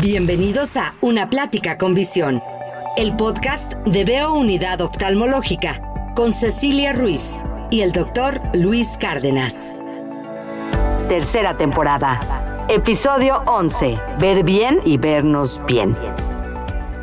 Bienvenidos a Una Plática con Visión, el podcast de Veo Unidad Oftalmológica con Cecilia Ruiz y el doctor Luis Cárdenas. Tercera temporada, episodio 11, Ver bien y vernos bien.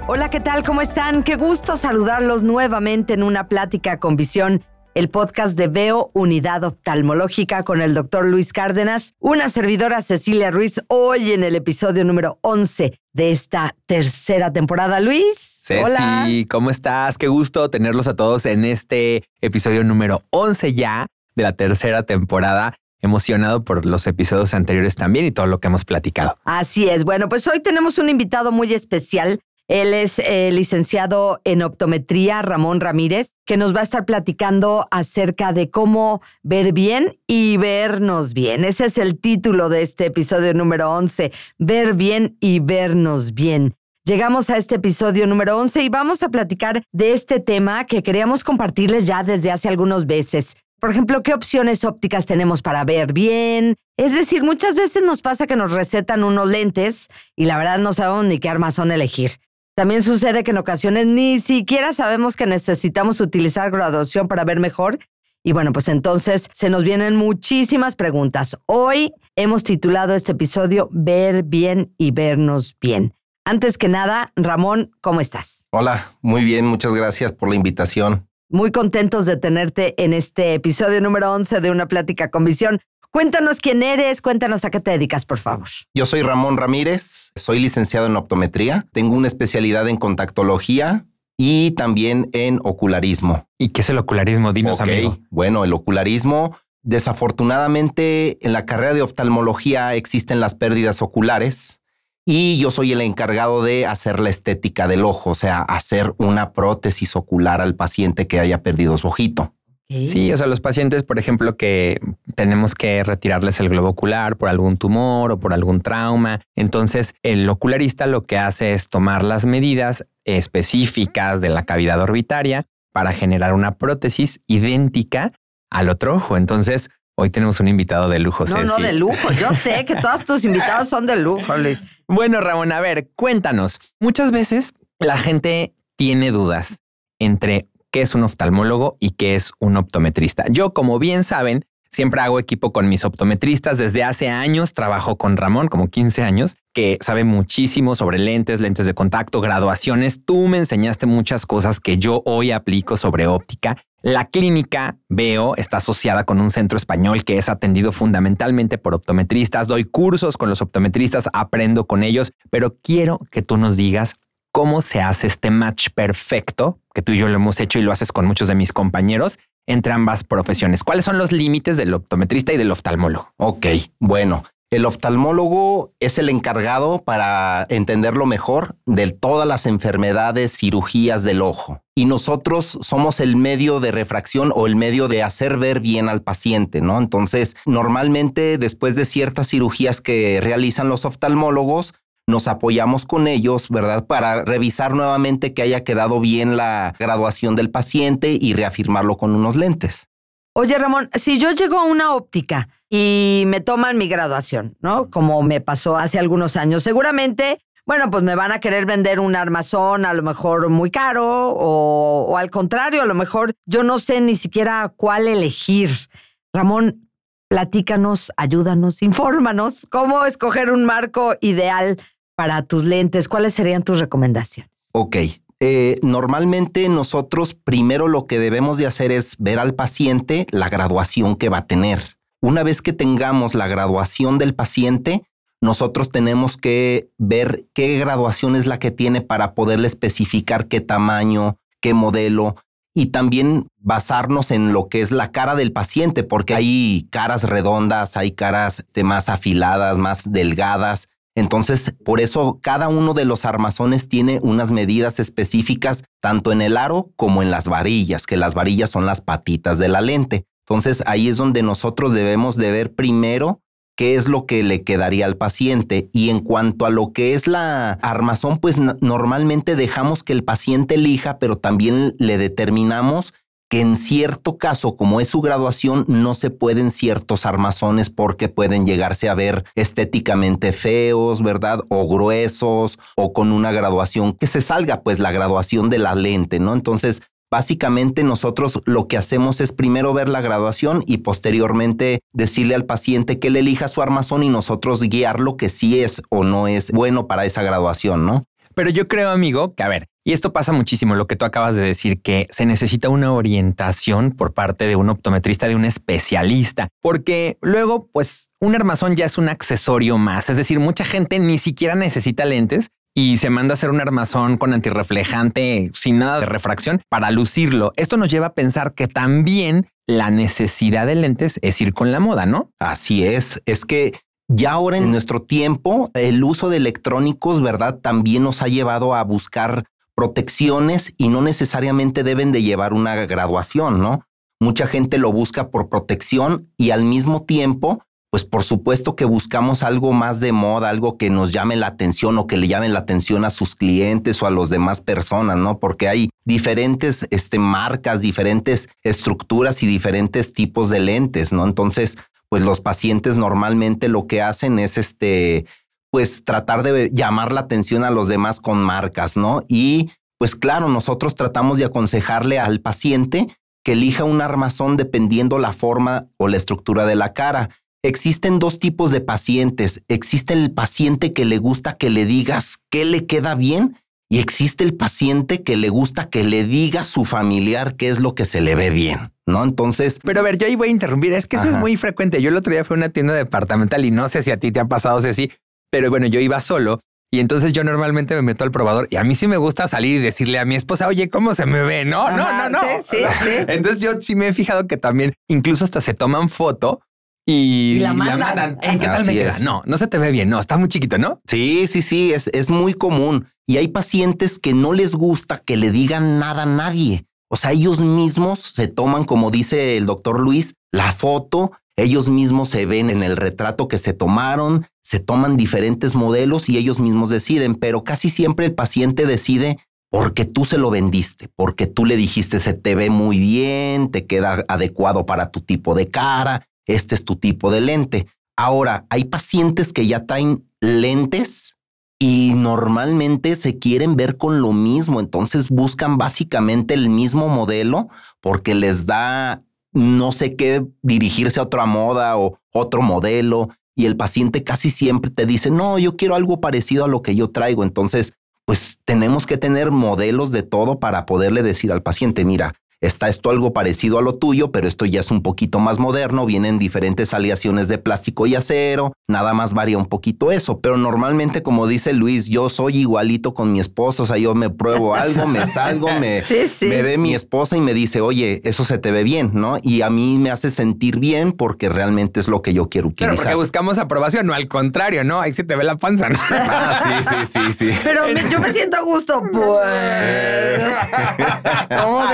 Hola, ¿qué tal? ¿Cómo están? Qué gusto saludarlos nuevamente en Una Plática con Visión el podcast de Veo Unidad Oftalmológica con el doctor Luis Cárdenas, una servidora Cecilia Ruiz, hoy en el episodio número 11 de esta tercera temporada. Luis. Ceci, ¿cómo estás? Qué gusto tenerlos a todos en este episodio número 11 ya de la tercera temporada emocionado por los episodios anteriores también y todo lo que hemos platicado. Así es. Bueno, pues hoy tenemos un invitado muy especial él es eh, licenciado en optometría, Ramón Ramírez, que nos va a estar platicando acerca de cómo ver bien y vernos bien. Ese es el título de este episodio número 11, ver bien y vernos bien. Llegamos a este episodio número 11 y vamos a platicar de este tema que queríamos compartirles ya desde hace algunos veces. Por ejemplo, ¿qué opciones ópticas tenemos para ver bien? Es decir, muchas veces nos pasa que nos recetan unos lentes y la verdad no sabemos ni qué armazón elegir. También sucede que en ocasiones ni siquiera sabemos que necesitamos utilizar graduación para ver mejor. Y bueno, pues entonces se nos vienen muchísimas preguntas. Hoy hemos titulado este episodio Ver bien y vernos bien. Antes que nada, Ramón, ¿cómo estás? Hola, muy bien, muchas gracias por la invitación. Muy contentos de tenerte en este episodio número 11 de Una Plática con Visión. Cuéntanos quién eres, cuéntanos a qué te dedicas, por favor. Yo soy Ramón Ramírez, soy licenciado en optometría, tengo una especialidad en contactología y también en ocularismo. ¿Y qué es el ocularismo? Dinos, amigo. Bueno, el ocularismo, desafortunadamente, en la carrera de oftalmología existen las pérdidas oculares y yo soy el encargado de hacer la estética del ojo, o sea, hacer una prótesis ocular al paciente que haya perdido su ojito. Sí, o sea, los pacientes, por ejemplo, que tenemos que retirarles el globo ocular por algún tumor o por algún trauma. Entonces, el ocularista lo que hace es tomar las medidas específicas de la cavidad orbitaria para generar una prótesis idéntica al otro ojo. Entonces, hoy tenemos un invitado de lujo. No, no, de lujo. Yo sé que todos tus invitados son de lujo, Luis. Bueno, Ramón, a ver, cuéntanos. Muchas veces la gente tiene dudas entre qué es un oftalmólogo y qué es un optometrista. Yo, como bien saben, siempre hago equipo con mis optometristas. Desde hace años trabajo con Ramón, como 15 años, que sabe muchísimo sobre lentes, lentes de contacto, graduaciones. Tú me enseñaste muchas cosas que yo hoy aplico sobre óptica. La clínica, veo, está asociada con un centro español que es atendido fundamentalmente por optometristas. Doy cursos con los optometristas, aprendo con ellos, pero quiero que tú nos digas cómo se hace este match perfecto, que tú y yo lo hemos hecho y lo haces con muchos de mis compañeros, entre ambas profesiones. ¿Cuáles son los límites del optometrista y del oftalmólogo? Ok, bueno. El oftalmólogo es el encargado para entenderlo mejor de todas las enfermedades, cirugías del ojo. Y nosotros somos el medio de refracción o el medio de hacer ver bien al paciente, ¿no? Entonces, normalmente después de ciertas cirugías que realizan los oftalmólogos, nos apoyamos con ellos, ¿verdad? Para revisar nuevamente que haya quedado bien la graduación del paciente y reafirmarlo con unos lentes. Oye, Ramón, si yo llego a una óptica y me toman mi graduación, ¿no? Como me pasó hace algunos años, seguramente, bueno, pues me van a querer vender un armazón a lo mejor muy caro o, al contrario, a lo mejor yo no sé ni siquiera cuál elegir. Ramón, platícanos, ayúdanos, infórmanos cómo escoger un marco ideal para tus lentes, ¿cuáles serían tus recomendaciones? Ok. Eh, normalmente nosotros primero lo que debemos de hacer es ver al paciente la graduación que va a tener. Una vez que tengamos la graduación del paciente, nosotros tenemos que ver qué graduación es la que tiene para poderle especificar qué tamaño, qué modelo y también basarnos en lo que es la cara del paciente, porque hay caras redondas, hay caras más afiladas, más delgadas. Entonces, por eso cada uno de los armazones tiene unas medidas específicas, tanto en el aro como en las varillas, que las varillas son las patitas de la lente. Entonces, ahí es donde nosotros debemos de ver primero qué es lo que le quedaría al paciente. Y en cuanto a lo que es la armazón, pues normalmente dejamos que el paciente elija, pero también le determinamos en cierto caso, como es su graduación, no se pueden ciertos armazones porque pueden llegarse a ver estéticamente feos, ¿verdad? O gruesos o con una graduación que se salga pues la graduación de la lente, ¿no? Entonces, Básicamente nosotros lo que hacemos es primero ver la graduación y posteriormente decirle al paciente que él elija su armazón y nosotros guiarlo que si es o no es bueno para esa graduación, ¿no? Pero yo creo, amigo, que a ver, y esto pasa muchísimo, lo que tú acabas de decir, que se necesita una orientación por parte de un optometrista, de un especialista, porque luego, pues, un armazón ya es un accesorio más. Es decir, mucha gente ni siquiera necesita lentes y se manda a hacer un armazón con antirreflejante sin nada de refracción para lucirlo. Esto nos lleva a pensar que también la necesidad de lentes es ir con la moda, ¿no? Así es, es que ya ahora en nuestro tiempo, el uso de electrónicos, ¿verdad? También nos ha llevado a buscar protecciones y no necesariamente deben de llevar una graduación, ¿no? Mucha gente lo busca por protección y al mismo tiempo, pues por supuesto que buscamos algo más de moda, algo que nos llame la atención o que le llame la atención a sus clientes o a las demás personas, ¿no? Porque hay diferentes este, marcas, diferentes estructuras y diferentes tipos de lentes, ¿no? Entonces, pues los pacientes normalmente lo que hacen es este, pues tratar de llamar la atención a los demás con marcas, ¿no? Y pues claro, nosotros tratamos de aconsejarle al paciente que elija un armazón dependiendo la forma o la estructura de la cara. Existen dos tipos de pacientes. Existe el paciente que le gusta que le digas qué le queda bien y existe el paciente que le gusta que le diga a su familiar qué es lo que se le ve bien. ¿No? Entonces. Pero a ver, yo ahí voy a interrumpir. Es que eso es muy frecuente. Yo el otro día fui a una tienda departamental y no sé si a ti te ha pasado, sí, pero bueno, yo iba solo. Y entonces yo normalmente me meto al probador y a mí sí me gusta salir y decirle a mi esposa, oye, ¿cómo se me ve? No, no, no, no. Sí, sí, Entonces yo sí me he fijado que también incluso hasta se toman foto y, la mandan. ¿qué tal me queda? No, no se te ve bien. No, está muy chiquito, ¿no? Sí, sí, sí, es, es muy común. Y hay pacientes que no les gusta que le digan nada a nadie. O sea, ellos mismos se toman, como dice el doctor Luis, la foto, ellos mismos se ven en el retrato que se tomaron, se toman diferentes modelos y ellos mismos deciden, pero casi siempre el paciente decide porque tú se lo vendiste, porque tú le dijiste se te ve muy bien, te queda adecuado para tu tipo de cara, este es tu tipo de lente. Ahora, hay pacientes que ya traen lentes y normalmente se quieren ver con lo mismo, entonces buscan básicamente el mismo modelo porque les da no sé qué dirigirse a otra moda o otro modelo y el paciente casi siempre te dice, no, yo quiero algo parecido a lo que yo traigo, entonces pues tenemos que tener modelos de todo para poderle decir al paciente, mira, Está esto algo parecido a lo tuyo, pero esto ya es un poquito más moderno, vienen diferentes aleaciones de plástico y acero, nada más varía un poquito eso, pero normalmente como dice Luis, yo soy igualito con mi esposa, o sea, yo me pruebo algo, me salgo, me, me ve mi esposa y me dice, oye, eso se te ve bien, ¿no? Y a mí me hace sentir bien porque realmente es lo que yo quiero utilizar. Porque buscamos aprobación, no al contrario, ¿no? Ahí se te ve la panza, ¿no? ah, sí, sí, sí, sí. Pero yo me siento a gusto, pues. ¿Cómo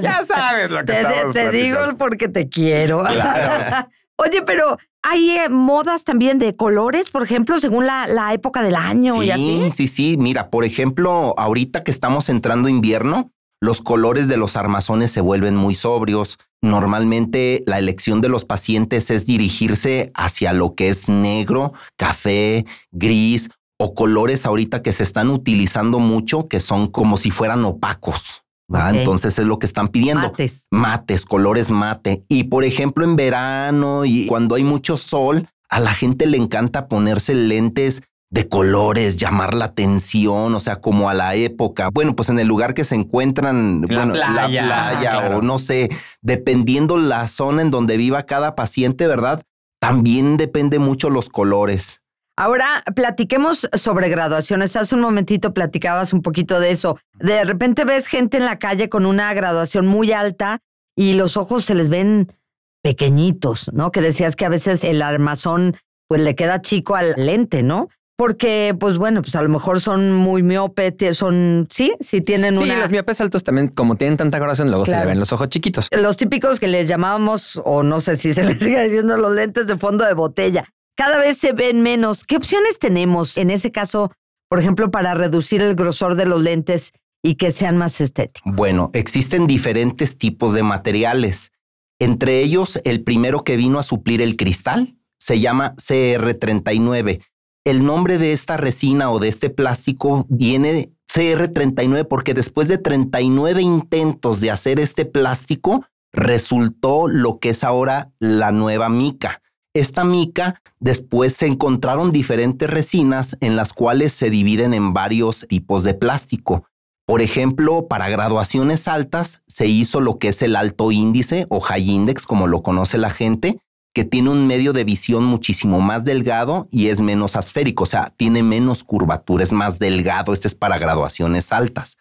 ya sabes lo que Te, te digo porque te quiero. Oye, pero hay eh, modas también de colores, por ejemplo, según la, la época del año y así. Sí, sí, Mira, por ejemplo, ahorita que estamos entrando invierno, los colores de los armazones se vuelven muy sobrios. Normalmente la elección de los pacientes es dirigirse hacia lo que es negro, café, gris o colores ahorita que se están utilizando mucho que son como si fueran opacos. Entonces es lo que están pidiendo. Mates. Mates, colores mate. Y por ejemplo, en verano y cuando hay mucho sol, a la gente le encanta ponerse lentes de colores, llamar la atención, o sea, como a la época. Bueno, pues en el lugar que se encuentran, la bueno, playa, la playa o no sé, dependiendo la zona en donde viva cada paciente, ¿verdad? También depende mucho los colores. Ahora platiquemos sobre graduaciones. Hace un momentito platicabas un poquito de eso. De repente ves gente en la calle con una graduación muy alta y los ojos se les ven pequeñitos, ¿no? Que decías que a veces el armazón pues le queda chico al lente, ¿no? Porque, pues bueno, pues a lo mejor son muy miopes, son, sí, sí tienen sí, una... Sí, los miopes altos también, como tienen tanta graduación, luego se le ven los ojos chiquitos. Los típicos que les llamábamos, o no sé si se les sigue diciendo los lentes de fondo de botella cada vez se ven menos. ¿Qué opciones tenemos en ese caso, por ejemplo, para reducir el grosor de los lentes y que sean más estéticos? Bueno, existen diferentes tipos de materiales. Entre ellos, el primero que vino a suplir el cristal se llama CR39. El nombre de esta resina o de este plástico viene CR39 porque después de 39 intentos de hacer este plástico, resultó lo que es ahora la nueva mica. Esta mica después se encontraron diferentes resinas en las cuales se dividen en varios tipos de plástico. Por ejemplo, para graduaciones altas se hizo lo que es el alto índice o high index, como lo conoce la gente, que tiene un medio de visión muchísimo más delgado y es menos asférico, o sea, tiene menos curvatura, es más delgado, este es para graduaciones altas.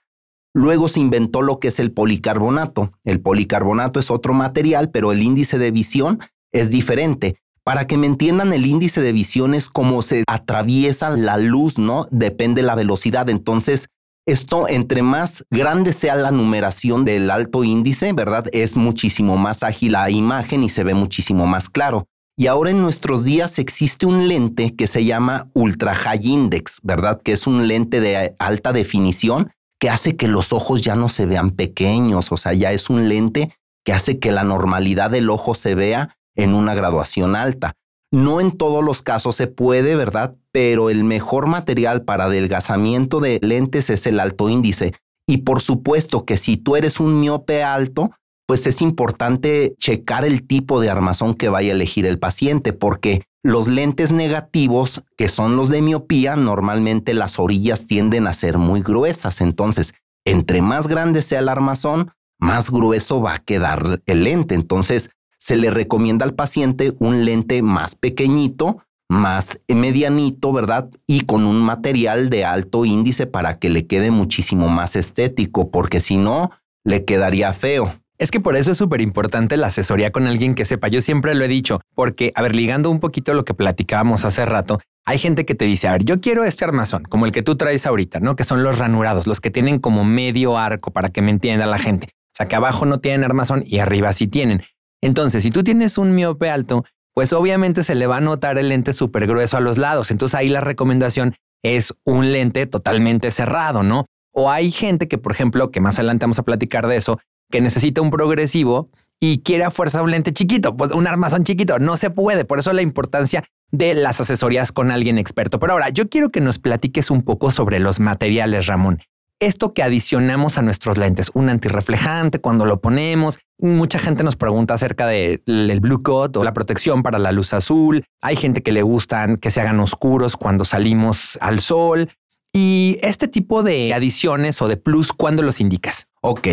Luego se inventó lo que es el policarbonato. El policarbonato es otro material, pero el índice de visión es diferente. Para que me entiendan, el índice de visión es como se atraviesa la luz, ¿no? Depende la velocidad. Entonces, esto, entre más grande sea la numeración del alto índice, ¿verdad? Es muchísimo más ágil la imagen y se ve muchísimo más claro. Y ahora en nuestros días existe un lente que se llama Ultra High Index, ¿verdad? Que es un lente de alta definición que hace que los ojos ya no se vean pequeños, o sea, ya es un lente que hace que la normalidad del ojo se vea en una graduación alta. No en todos los casos se puede, ¿verdad? Pero el mejor material para adelgazamiento de lentes es el alto índice. Y por supuesto que si tú eres un miope alto, pues es importante checar el tipo de armazón que vaya a elegir el paciente, porque los lentes negativos, que son los de miopía, normalmente las orillas tienden a ser muy gruesas. Entonces, entre más grande sea el armazón, más grueso va a quedar el lente. Entonces, se le recomienda al paciente un lente más pequeñito, más medianito, ¿verdad? Y con un material de alto índice para que le quede muchísimo más estético, porque si no, le quedaría feo. Es que por eso es súper importante la asesoría con alguien que sepa. Yo siempre lo he dicho, porque, a ver, ligando un poquito lo que platicábamos hace rato, hay gente que te dice, a ver, yo quiero este armazón, como el que tú traes ahorita, ¿no? Que son los ranurados, los que tienen como medio arco para que me entienda la gente. O sea, que abajo no tienen armazón y arriba sí tienen. Entonces, si tú tienes un miope alto, pues obviamente se le va a notar el lente súper grueso a los lados. Entonces ahí la recomendación es un lente totalmente cerrado, ¿no? O hay gente que, por ejemplo, que más adelante vamos a platicar de eso, que necesita un progresivo y quiere a fuerza un lente chiquito, pues un armazón chiquito. No se puede. Por eso la importancia de las asesorías con alguien experto. Pero ahora yo quiero que nos platiques un poco sobre los materiales, Ramón esto que adicionamos a nuestros lentes, un antirreflejante cuando lo ponemos. Mucha gente nos pregunta acerca del blue coat o la protección para la luz azul. Hay gente que le gustan que se hagan oscuros cuando salimos al sol. Y este tipo de adiciones o de plus, ¿cuándo los indicas? Ok.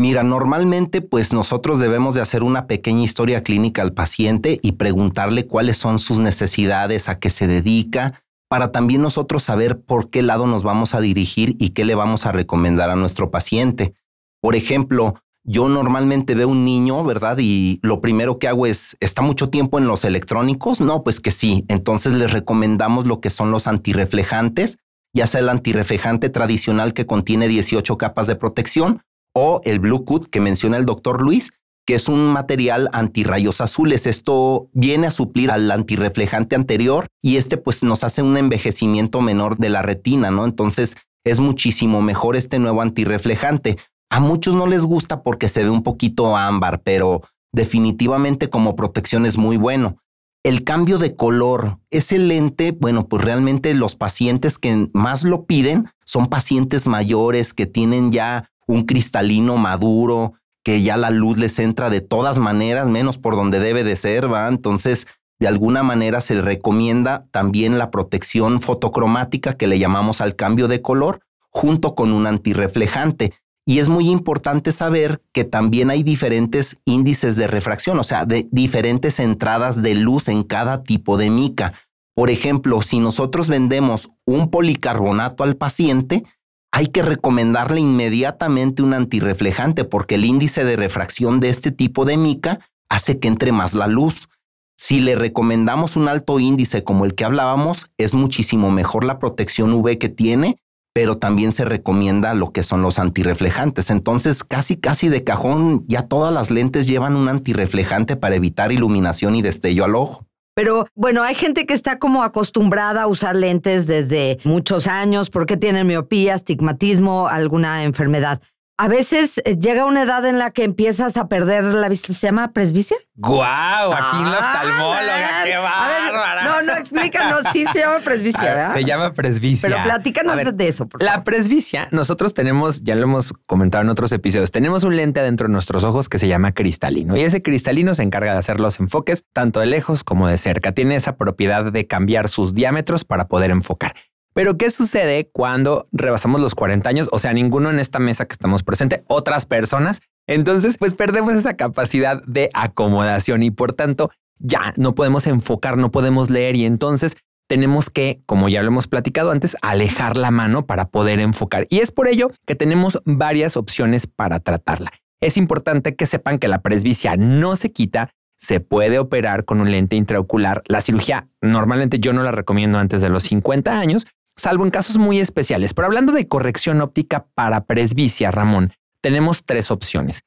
Mira, normalmente pues nosotros debemos de hacer una pequeña historia clínica al paciente y preguntarle cuáles son sus necesidades, a qué se dedica, para también nosotros saber por qué lado nos vamos a dirigir y qué le vamos a recomendar a nuestro paciente. Por ejemplo, yo normalmente veo un niño, ¿verdad? Y lo primero que hago es, ¿está mucho tiempo en los electrónicos? No, pues que sí. Entonces les recomendamos lo que son los antirreflejantes, ya sea el antirreflejante tradicional que contiene 18 capas de protección o el Blue Cut que menciona el doctor Luis, que es un material antirrayos azules. Esto viene a suplir al antirreflejante anterior y este pues nos hace un envejecimiento menor de la retina, ¿no? Entonces es muchísimo mejor este nuevo antirreflejante. A muchos no les gusta porque se ve un poquito ámbar, pero definitivamente como protección es muy bueno. El cambio de color, ese lente, bueno, pues realmente los pacientes que más lo piden son pacientes mayores que tienen ya un cristalino maduro, que ya la luz les entra de todas maneras, menos por donde debe de ser, ¿va? Entonces, de alguna manera se recomienda también la protección fotocromática que le llamamos al cambio de color, junto con un antirreflejante. Y es muy importante saber que también hay diferentes índices de refracción, o sea, de diferentes entradas de luz en cada tipo de mica. Por ejemplo, si nosotros vendemos un policarbonato al paciente, hay que recomendarle inmediatamente un antirreflejante porque el índice de refracción de este tipo de mica hace que entre más la luz. Si le recomendamos un alto índice como el que hablábamos, es muchísimo mejor la protección UV que tiene, pero también se recomienda lo que son los antirreflejantes. Entonces, casi casi de cajón, ya todas las lentes llevan un antirreflejante para evitar iluminación y destello al ojo. Pero bueno, hay gente que está como acostumbrada a usar lentes desde muchos años porque tienen miopía, astigmatismo, alguna enfermedad a veces eh, llega una edad en la que empiezas a perder la vista. ¿Se llama presbicia? ¡Guau! Aquí en la oftalmóloga, qué bárbara. no, no, explícanos. Sí se llama presbicia, ¿verdad? Se llama presbicia. Pero platícanos de eso, por favor. La presbicia, nosotros tenemos, ya lo hemos comentado en otros episodios, tenemos un lente adentro de nuestros ojos que se llama cristalino. Y ese cristalino se encarga de hacer los enfoques tanto de lejos como de cerca. Tiene esa propiedad de cambiar sus diámetros para poder enfocar. Pero ¿qué sucede cuando rebasamos los 40 años? O sea, ninguno en esta mesa que estamos presente, otras personas. Entonces, pues perdemos esa capacidad de acomodación y por tanto ya no podemos enfocar, no podemos leer y entonces tenemos que, como ya lo hemos platicado antes, alejar la mano para poder enfocar. Y es por ello que tenemos varias opciones para tratarla. Es importante que sepan que la presbicia no se quita, se puede operar con un lente intraocular. La cirugía normalmente yo no la recomiendo antes de los 50 años, salvo en casos muy especiales. Pero hablando de corrección óptica para presbicia, Ramón, tenemos tres opciones.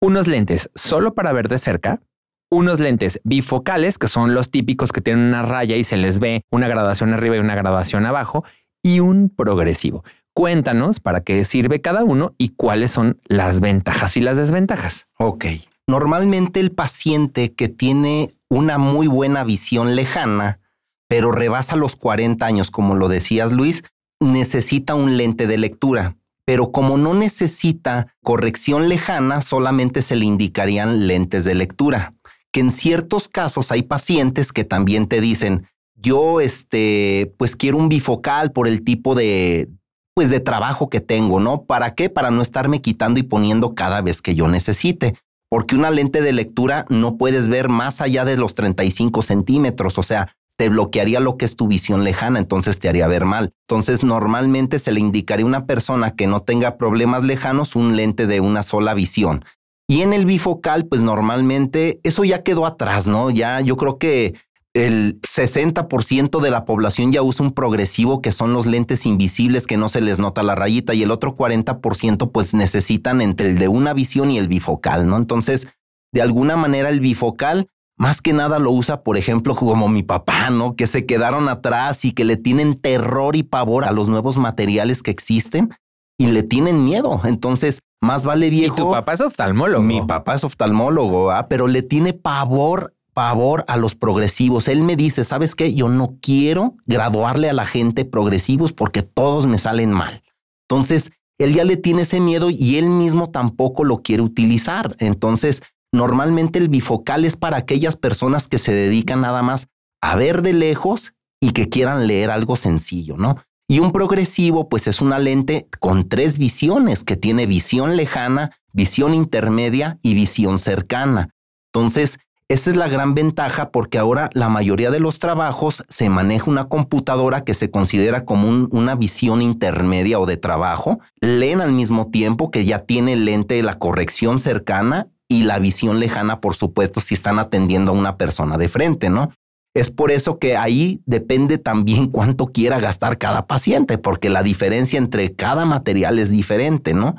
Unos lentes solo para ver de cerca, unos lentes bifocales, que son los típicos que tienen una raya y se les ve una graduación arriba y una graduación abajo, y un progresivo. Cuéntanos para qué sirve cada uno y cuáles son las ventajas y las desventajas. Ok. Normalmente el paciente que tiene una muy buena visión lejana pero rebasa los 40 años, como lo decías Luis, necesita un lente de lectura. Pero como no necesita corrección lejana, solamente se le indicarían lentes de lectura. Que en ciertos casos hay pacientes que también te dicen, yo este, pues quiero un bifocal por el tipo de, pues de trabajo que tengo, ¿no? ¿Para qué? Para no estarme quitando y poniendo cada vez que yo necesite. Porque una lente de lectura no puedes ver más allá de los 35 centímetros, o sea, te bloquearía lo que es tu visión lejana, entonces te haría ver mal. Entonces normalmente se le indicaría a una persona que no tenga problemas lejanos un lente de una sola visión. Y en el bifocal, pues normalmente eso ya quedó atrás, ¿no? Ya yo creo que el 60% de la población ya usa un progresivo que son los lentes invisibles que no se les nota la rayita y el otro 40% pues necesitan entre el de una visión y el bifocal, ¿no? Entonces, de alguna manera el bifocal más que nada lo usa, por ejemplo, como mi papá, ¿no? Que se quedaron atrás y que le tienen terror y pavor a los nuevos materiales que existen y le tienen miedo. Entonces, más vale viejo. Y tu papá es oftalmólogo. Mi papá es oftalmólogo, ¿ah? pero le tiene pavor, pavor a los progresivos. Él me dice, ¿sabes qué? Yo no quiero graduarle a la gente progresivos porque todos me salen mal. Entonces, él ya le tiene ese miedo y él mismo tampoco lo quiere utilizar. Entonces, Normalmente el bifocal es para aquellas personas que se dedican nada más a ver de lejos y que quieran leer algo sencillo, ¿no? Y un progresivo, pues es una lente con tres visiones, que tiene visión lejana, visión intermedia y visión cercana. Entonces, esa es la gran ventaja porque ahora la mayoría de los trabajos se maneja una computadora que se considera como una visión intermedia o de trabajo. Leen al mismo tiempo que ya tiene lente de la corrección cercana y la visión lejana, por supuesto, si están atendiendo a una persona de frente, ¿no? Es por eso que ahí depende también cuánto quiera gastar cada paciente, porque la diferencia entre cada material es diferente, ¿no?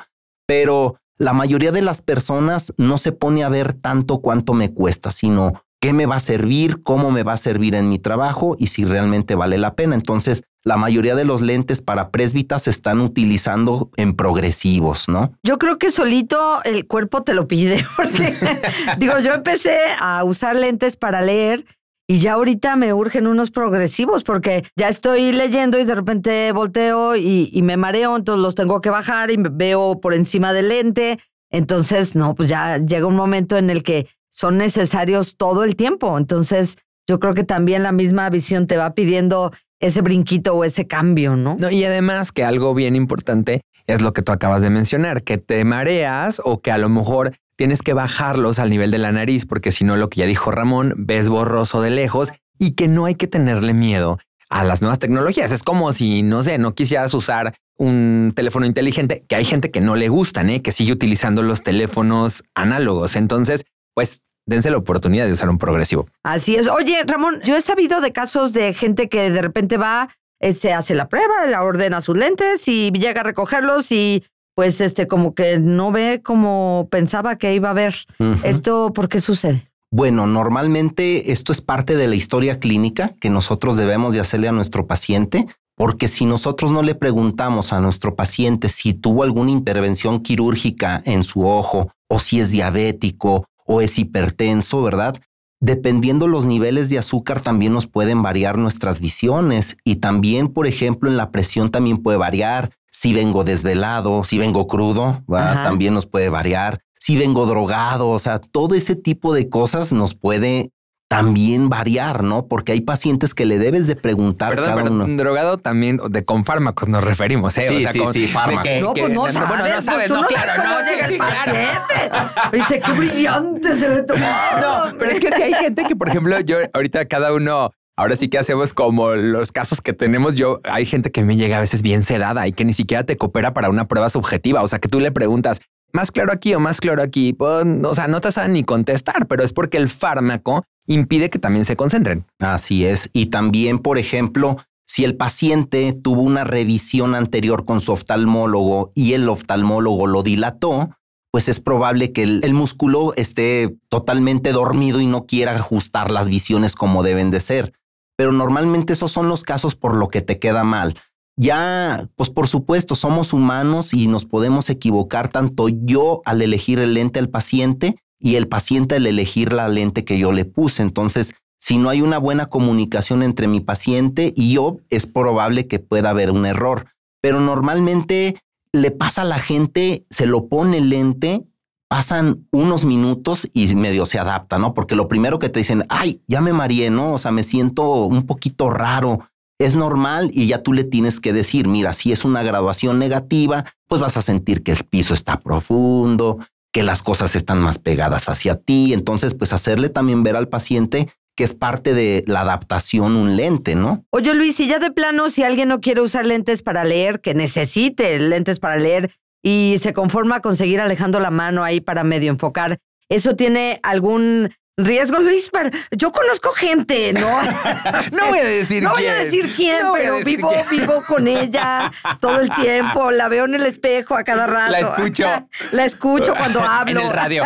Pero la mayoría de las personas no se pone a ver tanto cuánto me cuesta, sino qué me va a servir, cómo me va a servir en mi trabajo y si realmente vale la pena. Entonces, la mayoría de los lentes para presbitas se están utilizando en progresivos, ¿no? Yo creo que solito el cuerpo te lo pide, porque digo, yo empecé a usar lentes para leer y ya ahorita me urgen unos progresivos porque ya estoy leyendo y de repente volteo y, y me mareo, entonces los tengo que bajar y veo por encima del lente. Entonces, no, pues ya llega un momento en el que son necesarios todo el tiempo. Entonces, yo creo que también la misma visión te va pidiendo ese brinquito o ese cambio, ¿no? No, y además que algo bien importante es lo que tú acabas de mencionar, que te mareas o que a lo mejor tienes que bajarlos al nivel de la nariz, porque si no, lo que ya dijo Ramón, ves borroso de lejos y que no hay que tenerle miedo a las nuevas tecnologías. Es como si, no sé, no quisieras usar un teléfono inteligente, que hay gente que no le gustan, ¿eh? que sigue utilizando los teléfonos análogos. Entonces, pues dense la oportunidad de usar un progresivo. Así es. Oye, Ramón, yo he sabido de casos de gente que de repente va, eh, se hace la prueba, la ordena sus lentes y llega a recogerlos y pues este como que no ve como pensaba que iba a ver. ¿Esto por qué sucede? Bueno, normalmente esto es parte de la historia clínica que nosotros debemos de hacerle a nuestro paciente, porque si nosotros no le preguntamos a nuestro paciente si tuvo alguna intervención quirúrgica en su ojo o si es diabético o es hipertenso, ¿verdad? Dependiendo los niveles de azúcar también nos pueden variar nuestras visiones y también, por ejemplo, en la presión también puede variar. Si vengo desvelado, si vengo crudo, también nos puede variar. Si vengo drogado, o sea, todo ese tipo de cosas nos puede también variar, ¿no? Porque hay pacientes que le debes de preguntar Perdón, cada uno. drogado también de con fármacos nos referimos, ¿eh? Sí, o sea, sí, con, sí, fármacos. no, pues no, sabes, bueno, no sabes, no, claro, no, llega el paciente. Dice, qué brillante se ve tomado. No, pero es que si hay gente que, por ejemplo, yo ahorita cada uno Ahora sí que hacemos como los casos que tenemos. Yo hay gente que me llega a veces bien sedada y que ni siquiera te coopera para una prueba subjetiva. O sea, que tú le preguntas más claro aquí o más claro aquí. Pues, o sea, no te saben ni contestar, pero es porque el fármaco impide que también se concentren. Así es. Y también, por ejemplo, si el paciente tuvo una revisión anterior con su oftalmólogo y el oftalmólogo lo dilató, pues es probable que el, músculo esté totalmente dormido y no quiera ajustar las visiones como deben de ser. Pero normalmente esos son los casos por lo que te queda mal. Ya, pues por supuesto, somos humanos y nos podemos equivocar tanto yo al elegir el lente al paciente y el paciente al elegir la lente que yo le puse. Entonces, si no hay una buena comunicación entre mi paciente y yo, es probable que pueda haber un error. Pero normalmente le pasa a la gente, se lo pone el lente, pasan unos minutos y medio se adapta, ¿no? Porque lo primero que te dicen, ay, ya me mareé, ¿no? O sea, me siento un poquito raro. Es normal y ya tú le tienes que decir, mira, si es una graduación negativa, pues vas a sentir que el piso está profundo, que las cosas están más pegadas hacia ti. Entonces, pues hacerle también ver al paciente que es parte de la adaptación un lente, ¿no? Oye, Luis, y ya de plano, si alguien no quiere usar lentes para leer, que necesite lentes para leer y se conforma a conseguir alejando la mano ahí para medio enfocar, ¿eso tiene algún Riesgo, Luis, pero yo conozco gente, ¿no? no voy a decir no quién. No voy a decir quién, pero vivo, vivo con ella todo el tiempo. La veo en el espejo a cada rato. La escucho. La escucho cuando hablo. En el radio.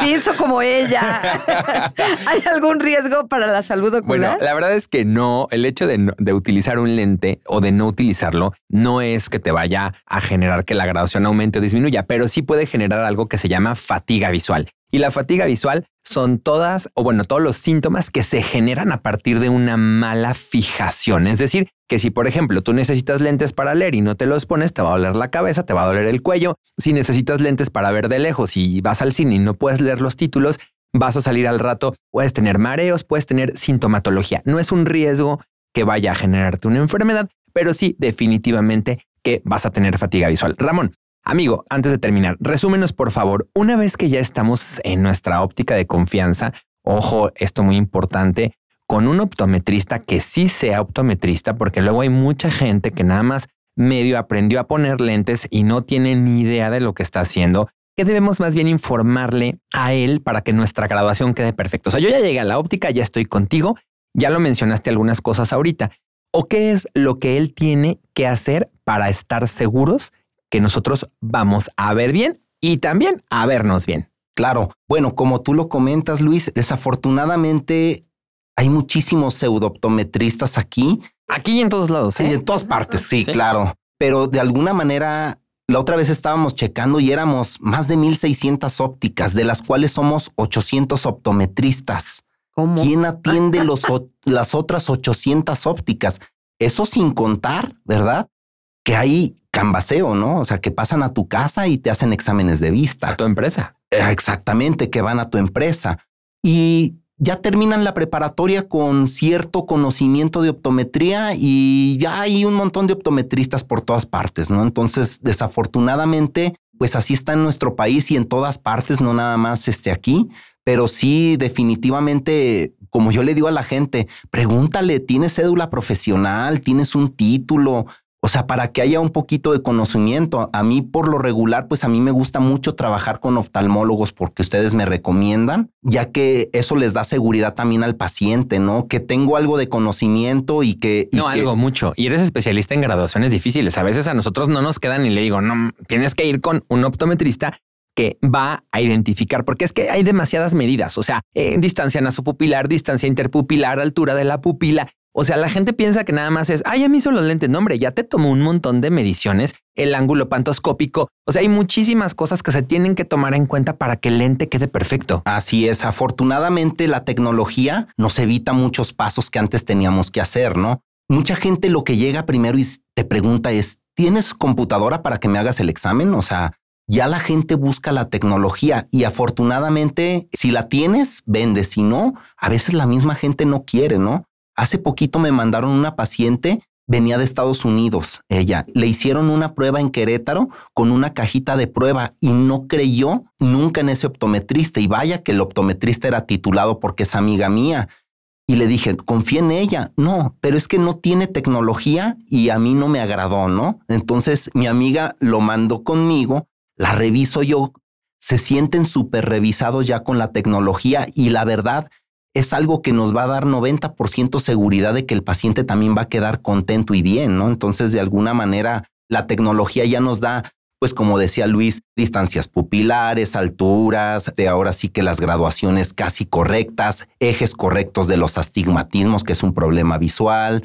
Pienso como ella. ¿Hay algún riesgo para la salud ocular? Bueno, la verdad es que no. El hecho de, de utilizar un lente o de no utilizarlo no es que te vaya a generar que la graduación aumente o disminuya, pero sí puede generar algo que se llama fatiga visual. Y la fatiga visual son todas, o bueno, todos los síntomas que se generan a partir de una mala fijación. Es decir, que si por ejemplo tú necesitas lentes para leer y no te los pones, te va a doler la cabeza, te va a doler el cuello. Si necesitas lentes para ver de lejos y vas al cine y no puedes leer los títulos, vas a salir al rato, puedes tener mareos, puedes tener sintomatología. No es un riesgo que vaya a generarte una enfermedad, pero sí definitivamente que vas a tener fatiga visual. Ramón, Amigo, antes de terminar, resúmenos por favor, una vez que ya estamos en nuestra óptica de confianza, ojo, esto muy importante, con un optometrista que sí sea optometrista, porque luego hay mucha gente que nada más medio aprendió a poner lentes y no tiene ni idea de lo que está haciendo, que debemos más bien informarle a él para que nuestra graduación quede perfecta. O sea, yo ya llegué a la óptica, ya estoy contigo, ya lo mencionaste algunas cosas ahorita. ¿O qué es lo que él tiene que hacer para estar seguros que nosotros vamos a ver bien y también a vernos bien. Claro, bueno, como tú lo comentas, Luis, desafortunadamente hay muchísimos pseudooptometristas aquí. Aquí y en todos lados. Sí, ¿eh? en todas partes, sí, claro. Pero de alguna manera, la otra vez estábamos checando y éramos más de 1600 ópticas, de las cuales somos 800 optometristas. ¿Cómo? ¿Quién atiende los, las otras 800 ópticas? Eso sin contar, ¿verdad? Que hay cambaseo, ¿no? O sea, que pasan a tu casa y te hacen exámenes de vista. A tu empresa. Eh, exactamente, que van a tu empresa. Y ya terminan la preparatoria con cierto conocimiento de optometría y ya hay un montón de optometristas por todas partes, ¿no? Entonces, desafortunadamente, pues así está en nuestro país y en todas partes, no nada más este aquí, pero sí definitivamente, como yo le digo a la gente, pregúntale, ¿tienes cédula profesional? ¿Tienes un título? O sea, para que haya un poquito de conocimiento. A mí, por lo regular, pues a mí me gusta mucho trabajar con oftalmólogos porque ustedes me recomiendan, ya que eso les da seguridad también al paciente, ¿no? Que tengo algo de conocimiento y que... no, algo mucho. Y eres especialista en graduaciones difíciles. A veces a nosotros no nos quedan y le digo, no, tienes que ir con un optometrista que va a identificar, porque es que hay demasiadas medidas, o sea, eh, distancia nasopupilar, distancia interpupilar, altura de la pupila. O sea, la gente piensa que nada más es, ay, ya me hizo los lentes. No, hombre, ya te tomó un montón de mediciones, el ángulo pantoscópico. O sea, hay muchísimas cosas que se tienen que tomar en cuenta para que el lente quede perfecto. Así es. Afortunadamente, la tecnología nos evita muchos pasos que antes teníamos que hacer, ¿no? Mucha gente lo que llega primero y te pregunta es, ¿tienes computadora para que me hagas el examen? O sea, ya la gente busca la tecnología y afortunadamente si la tienes, vende. Si no, a veces la misma gente no quiere, ¿no? Hace poquito me mandaron una paciente, venía de Estados Unidos, ella. Le hicieron una prueba en Querétaro con una cajita de prueba y no creyó nunca en ese optometrista. Y vaya que el optometrista era titulado porque es amiga mía. Y le dije, confía en ella. No, pero es que no tiene tecnología y a mí no me agradó, ¿no? Entonces mi amiga lo mandó conmigo la reviso yo, se sienten súper revisados ya con la tecnología y la verdad es algo que nos va a dar 90% seguridad de que el paciente también va a quedar contento y bien, ¿no? Entonces, de alguna manera, la tecnología ya nos da, pues como decía Luis, distancias pupilares, alturas, de ahora sí que las graduaciones casi correctas, ejes correctos de los astigmatismos, que es un problema visual,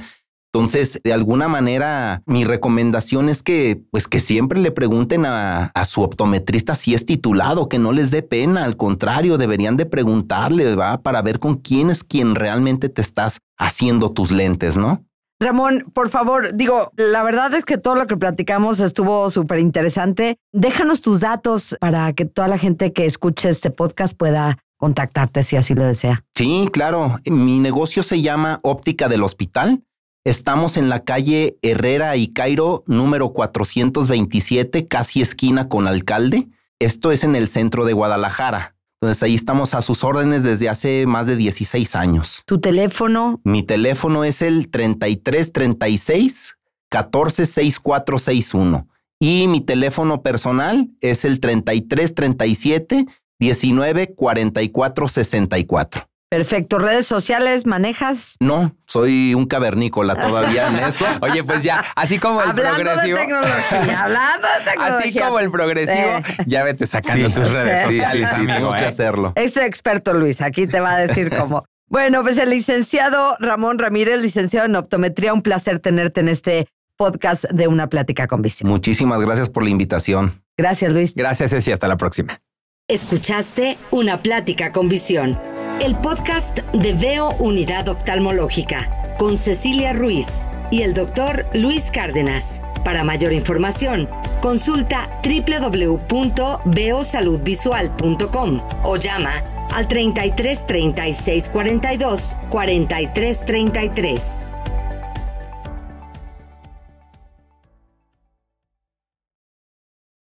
entonces, de alguna manera, mi recomendación es que, pues, que siempre le pregunten a, su optometrista si es titulado, que no les dé pena. Al contrario, deberían de preguntarle, ¿va? Para ver con quién es quien realmente te estás haciendo tus lentes, ¿no? Ramón, por favor, digo, la verdad es que todo lo que platicamos estuvo súper interesante. Déjanos tus datos para que toda la gente que escuche este podcast pueda contactarte si así lo desea. Sí, claro. Mi negocio se llama Óptica del Hospital. Estamos en la calle Herrera y Cairo, número 427, casi esquina con alcalde. Esto es en el centro de Guadalajara. Entonces ahí estamos a sus órdenes desde hace más de 16 años. ¿Tu teléfono? Mi teléfono es el 3336 146461 y mi teléfono personal es el 3337 194464. Perfecto. ¿Redes sociales manejas? No, soy un cavernícola todavía en eso. Oye, pues ya, así como el hablando progresivo. De tecnología, hablando de tecnología. Así como el progresivo, ya vete sacando tus redes sociales. Sí, sí, tengo que ¿eh? hacerlo. Es experto, Luis. Aquí te va a decir cómo. bueno, pues el licenciado Ramón Ramírez, licenciado en optometría, un placer tenerte en este podcast de Una Plática con Visión. Muchísimas gracias por la invitación. Gracias, Luis. Gracias, Ceci. Hasta la próxima. Escuchaste Una Plática con Visión, el podcast de Veo Unidad Oftalmológica, con Cecilia Ruiz y el doctor Luis Cárdenas. Para mayor información, consulta www.veosaludvisual.com o llama al 33 36 42 43 33.